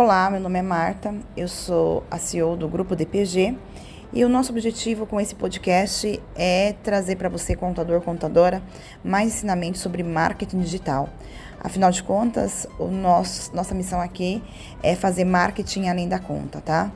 Olá, meu nome é Marta, eu sou a CEO do Grupo DPG e o nosso objetivo com esse podcast é trazer para você, contador, contadora, mais ensinamentos sobre marketing digital. Afinal de contas, o nosso, nossa missão aqui é fazer marketing além da conta, tá?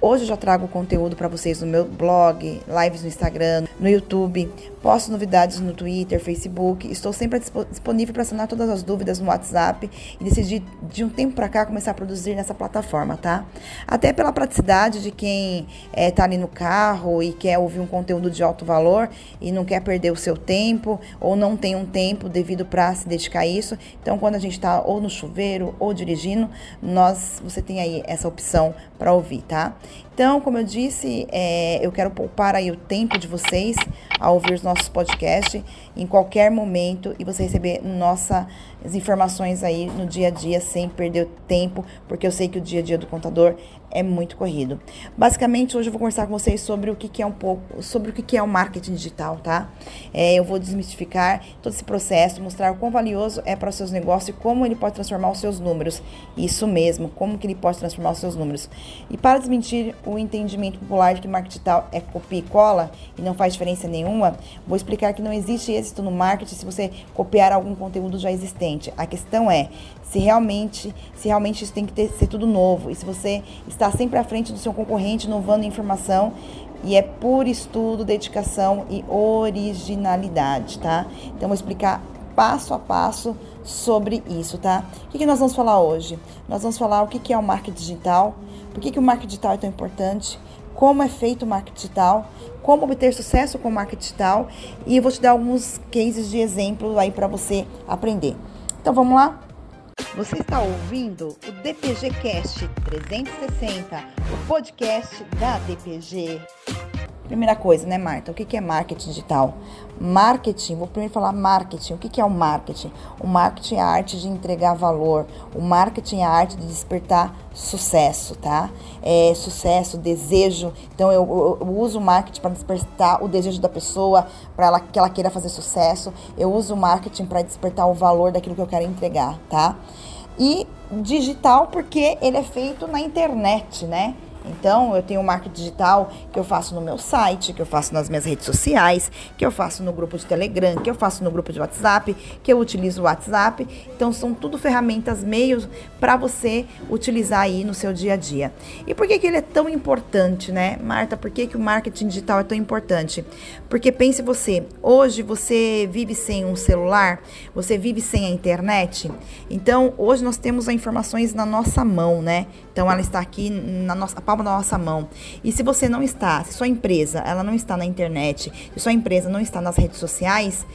Hoje eu já trago conteúdo para vocês no meu blog, lives no Instagram, no YouTube, posto novidades no Twitter, Facebook. Estou sempre disponível para sanar todas as dúvidas no WhatsApp e decidi de um tempo para cá começar a produzir nessa plataforma, tá? Até pela praticidade de quem está é, ali no carro e quer ouvir um conteúdo de alto valor e não quer perder o seu tempo ou não tem um tempo devido para se dedicar a isso. Então, quando a gente está ou no chuveiro ou dirigindo, nós você tem aí essa opção para ouvir, tá? Então, como eu disse, é, eu quero poupar aí o tempo de vocês a ouvir os nossos podcasts em qualquer momento e você receber nossas informações aí no dia a dia sem perder tempo, porque eu sei que o dia a dia do contador é muito corrido. Basicamente, hoje eu vou conversar com vocês sobre o que, que é um pouco, sobre o que, que é o marketing digital, tá? É, eu vou desmistificar todo esse processo, mostrar o quão valioso é para os seus negócios e como ele pode transformar os seus números. Isso mesmo, como que ele pode transformar os seus números. E para desmentir o entendimento popular de que marketing digital é copia e cola e não faz diferença nenhuma, vou explicar que não existe êxito no marketing se você copiar algum conteúdo já existente. A questão é se realmente, se realmente isso tem que ter, ser tudo novo. E se você está sempre à frente do seu concorrente, inovando informação, e é por estudo, dedicação e originalidade, tá? Então, vou explicar passo a passo sobre isso, tá? O que, que nós vamos falar hoje? Nós vamos falar o que, que é o marketing digital, por que, que o marketing digital é tão importante, como é feito o marketing digital, como obter sucesso com o marketing digital e eu vou te dar alguns cases de exemplo aí para você aprender. Então, vamos lá? Você está ouvindo o DPG Cast 360, o podcast da DPG. Primeira coisa, né, Marta? O que é marketing digital? Marketing, vou primeiro falar marketing. O que é o marketing? O marketing é a arte de entregar valor. O marketing é a arte de despertar sucesso, tá? É sucesso, desejo. Então eu, eu, uso o marketing para despertar o desejo da pessoa, para ela que ela queira fazer sucesso. Eu uso o marketing para despertar o valor daquilo que eu quero entregar, tá? E digital porque ele é feito na internet, né? Então, eu tenho marketing digital que eu faço no meu site, que eu faço nas minhas redes sociais, que eu faço no grupo de Telegram, que eu faço no grupo de WhatsApp, que eu utilizo o WhatsApp. Então, são tudo ferramentas, meios para você utilizar aí no seu dia a dia. E por que, que ele é tão importante, né, Marta? Por que, que o marketing digital é tão importante? Porque pense você, hoje você vive sem um celular, você vive sem a internet. Então, hoje nós temos as informações na nossa mão, né? Então, ela está aqui na nossa palma da nossa mão. E se você não está, se sua empresa ela não está na internet, se sua empresa não está nas redes sociais,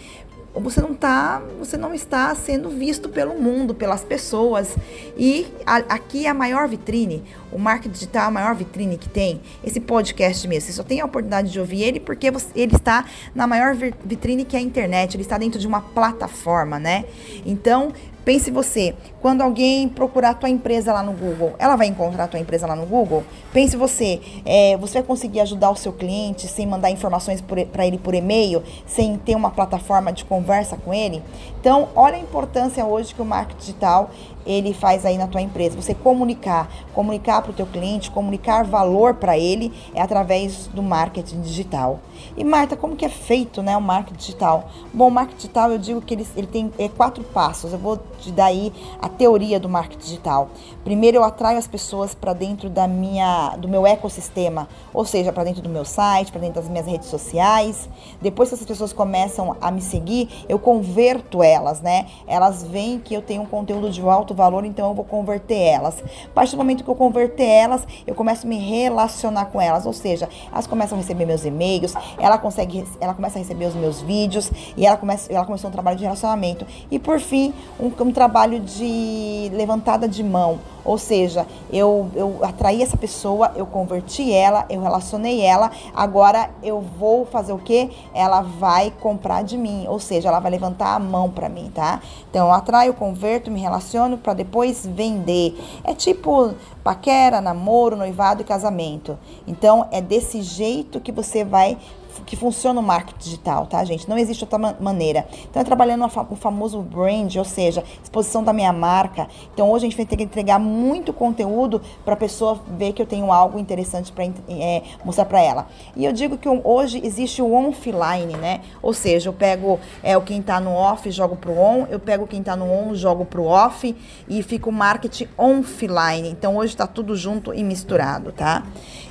você não tá, você não está sendo visto pelo mundo, pelas pessoas. E a, aqui é a maior vitrine, o marketing digital é a maior vitrine que tem. Esse podcast mesmo, você só tem a oportunidade de ouvir ele porque você, ele está na maior vitrine que é a internet, ele está dentro de uma plataforma, né? Então, Pense você, quando alguém procurar a tua empresa lá no Google, ela vai encontrar a tua empresa lá no Google? Pense você, é, você vai conseguir ajudar o seu cliente sem mandar informações para ele por e-mail, sem ter uma plataforma de conversa com ele? Então, olha a importância hoje que o marketing digital ele faz aí na tua empresa. Você comunicar, comunicar para o teu cliente, comunicar valor para ele é através do marketing digital. E Marta, como que é feito, né, o marketing digital? Bom, o marketing digital eu digo que ele, ele tem é, quatro passos. Eu vou te dar aí a teoria do marketing digital. Primeiro, eu atraio as pessoas para dentro da minha, do meu ecossistema, ou seja, para dentro do meu site, para dentro das minhas redes sociais. Depois que essas pessoas começam a me seguir, eu converto elas, né? Elas veem que eu tenho um conteúdo de alto alto valor, então eu vou converter elas. A partir do momento que eu converter elas, eu começo a me relacionar com elas, ou seja, elas começam a receber meus e-mails, ela consegue, ela começa a receber os meus vídeos e ela começa, ela começou um trabalho de relacionamento. E por fim, um, um trabalho de levantada de mão, ou seja, eu, eu atraí essa pessoa, eu converti ela, eu relacionei ela, agora eu vou fazer o que? Ela vai comprar de mim, ou seja, ela vai levantar a mão para mim, tá? Então, eu atraio, converto, me relaciono para depois vender. É tipo paquera, namoro, noivado e casamento. Então, é desse jeito que você vai que funciona o marketing digital, tá, gente? Não existe outra maneira. Então, é trabalhando o famoso brand, ou seja, exposição da minha marca. Então, hoje a gente vai ter que entregar muito conteúdo para a pessoa ver que eu tenho algo interessante para é, mostrar para ela. E eu digo que hoje existe o offline, né? Ou seja, eu pego é, o quem está no off, jogo pro on, eu pego quem está no on, jogo pro off e fica o marketing offline. Então, hoje está tudo junto e misturado, tá?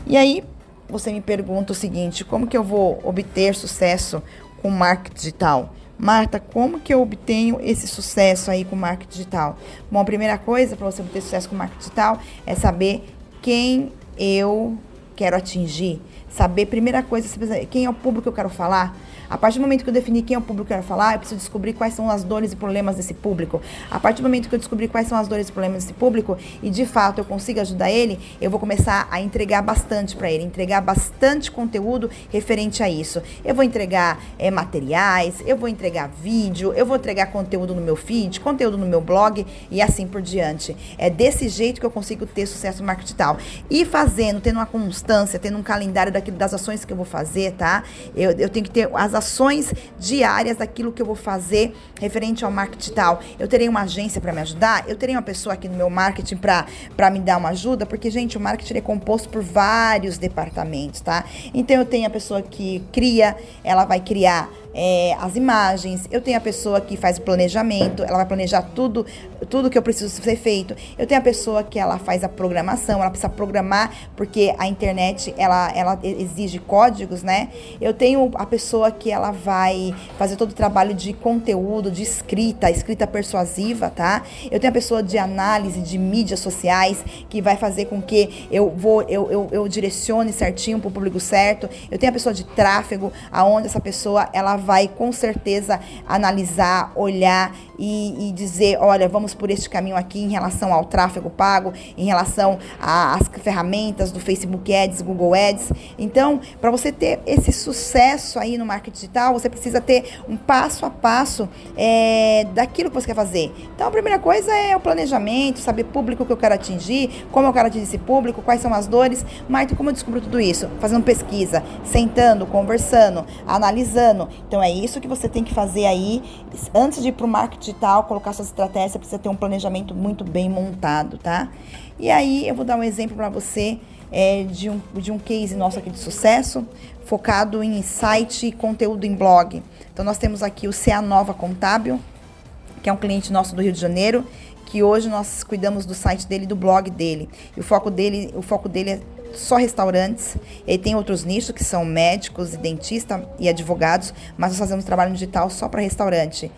E aí, você me pergunta o seguinte: como que eu vou obter sucesso com marketing digital? Marta, como que eu obtenho esse sucesso aí com marketing digital? Bom, a primeira coisa para você obter sucesso com marketing digital é saber quem eu quero atingir. Saber, primeira coisa, quem é o público que eu quero falar. A partir do momento que eu definir quem é o público que eu quero falar, eu preciso descobrir quais são as dores e problemas desse público. A partir do momento que eu descobrir quais são as dores e problemas desse público e de fato eu consigo ajudar ele, eu vou começar a entregar bastante para ele, entregar bastante conteúdo referente a isso. Eu vou entregar é, materiais, eu vou entregar vídeo, eu vou entregar conteúdo no meu feed, conteúdo no meu blog e assim por diante. É desse jeito que eu consigo ter sucesso no marketing digital. E fazendo, tendo uma constância, tendo um calendário daquilo, das ações que eu vou fazer, tá? Eu, eu tenho que ter as ações diárias daquilo que eu vou fazer referente ao marketing digital. Eu terei uma agência para me ajudar, eu terei uma pessoa aqui no meu marketing para me dar uma ajuda, porque, gente, o marketing é composto por vários departamentos, tá? Então, eu tenho a pessoa que cria, ela vai criar é, as imagens, eu tenho a pessoa que faz o planejamento, ela vai planejar tudo, tudo que eu preciso ser feito. Eu tenho a pessoa que ela faz a programação, ela precisa programar, porque a internet ela, ela exige códigos, né? Eu tenho a pessoa que ela vai fazer todo o trabalho de conteúdo, de escrita, escrita persuasiva, tá? Eu tenho a pessoa de análise de mídias sociais, que vai fazer com que eu vou, eu, eu, eu direcione certinho para o público certo. Eu tenho a pessoa de tráfego, aonde essa pessoa ela vai com certeza analisar, olhar e, e, dizer, olha, vamos por este caminho aqui em relação ao tráfego pago, em relação às ferramentas do Facebook Ads, Google Ads. Então, para você ter esse sucesso aí no marketing digital, você precisa ter um passo a passo é, daquilo que você quer fazer. Então, a primeira coisa é o planejamento, saber público que eu quero atingir, como eu quero atingir esse público, quais são as dores. Marta, como eu descubro tudo isso? Fazendo pesquisa, sentando, conversando, analisando. Então, é isso que você tem que fazer aí antes de ir para o marketing digital, colocar suas estratégias, precisa ter um planejamento muito bem montado, tá? E aí eu vou dar um exemplo para você é, de, um, de um case nosso aqui de sucesso, focado em site e conteúdo em blog. Então nós temos aqui o CA Nova Contábil, que é um cliente nosso do Rio de Janeiro, que hoje nós cuidamos do site dele do blog dele. E o foco dele, o foco dele é só restaurantes. Ele tem outros nichos que são médicos, dentista e advogados, mas nós fazemos trabalho digital só para restaurante.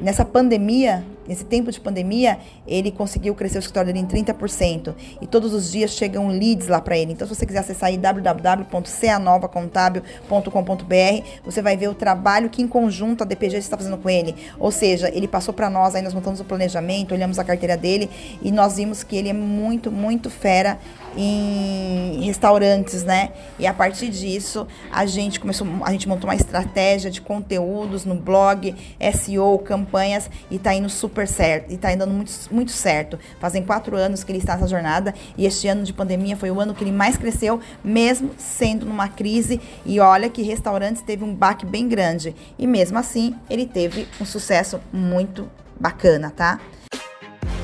Nessa pandemia, nesse tempo de pandemia, ele conseguiu crescer o escritório dele em 30%. E todos os dias chegam leads lá para ele. Então, se você quiser acessar aí www.canovacontábil.com.br, você vai ver o trabalho que em conjunto a DPG está fazendo com ele. Ou seja, ele passou para nós, aí nós montamos o planejamento, olhamos a carteira dele e nós vimos que ele é muito, muito fera em restaurantes, né? E a partir disso, a gente começou, a gente montou uma estratégia de conteúdos no blog, SEO, campanhas e tá indo super certo, e tá indo muito, muito certo. Fazem quatro anos que ele está nessa jornada e este ano de pandemia foi o ano que ele mais cresceu, mesmo sendo numa crise. E olha que restaurantes teve um baque bem grande. E mesmo assim, ele teve um sucesso muito bacana, tá?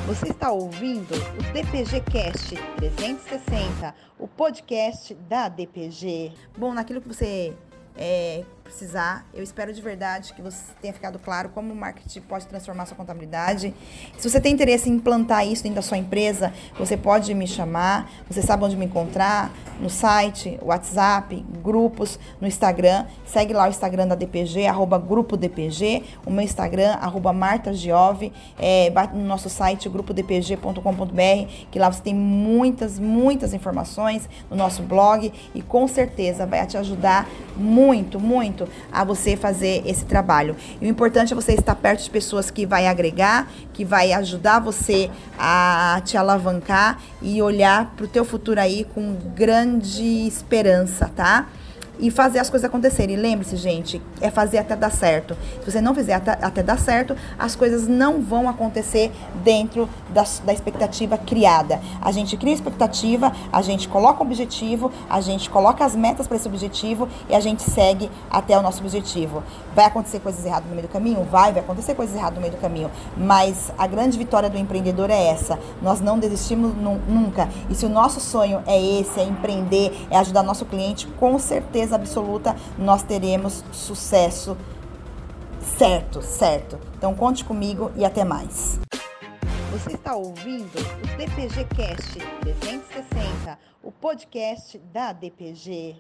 Você está ouvindo o DPG Cast 360, o podcast da DPG. Bom, naquilo que você é, precisar. Eu espero de verdade que você tenha ficado claro como o marketing pode transformar sua contabilidade. Se você tem interesse em implantar isso dentro da sua empresa, você pode me chamar. Você sabe onde me encontrar? No site, WhatsApp, grupos, no Instagram. Segue lá o Instagram da DPG, arroba grupo DPG. O meu Instagram, arroba Marta Giove. É, no nosso site, grupodpg.com.br, que lá você tem muitas, muitas informações no nosso blog e com certeza vai te ajudar muito, muito muito a você fazer esse trabalho. E o importante é você estar perto de pessoas que vai agregar, que vai ajudar você a te alavancar e olhar para o teu futuro aí com grande esperança, tá? E fazer as coisas acontecerem. Lembre-se, gente, é fazer até dar certo. Se você não fizer até, até dar certo, as coisas não vão acontecer dentro da, da expectativa criada. A gente cria expectativa, a gente coloca o objetivo, a gente coloca as metas para esse objetivo e a gente segue até o nosso objetivo. Vai acontecer coisas erradas no meio do caminho? Vai, vai acontecer coisas erradas no meio do caminho. Mas a grande vitória do empreendedor é essa. Nós não desistimos nunca. E se o nosso sonho é esse, é empreender, é ajudar nosso cliente, com certeza absoluta nós teremos sucesso. Certo, certo. Então conte comigo e até mais. Você está ouvindo o DPG Cast 360, o podcast da DPG.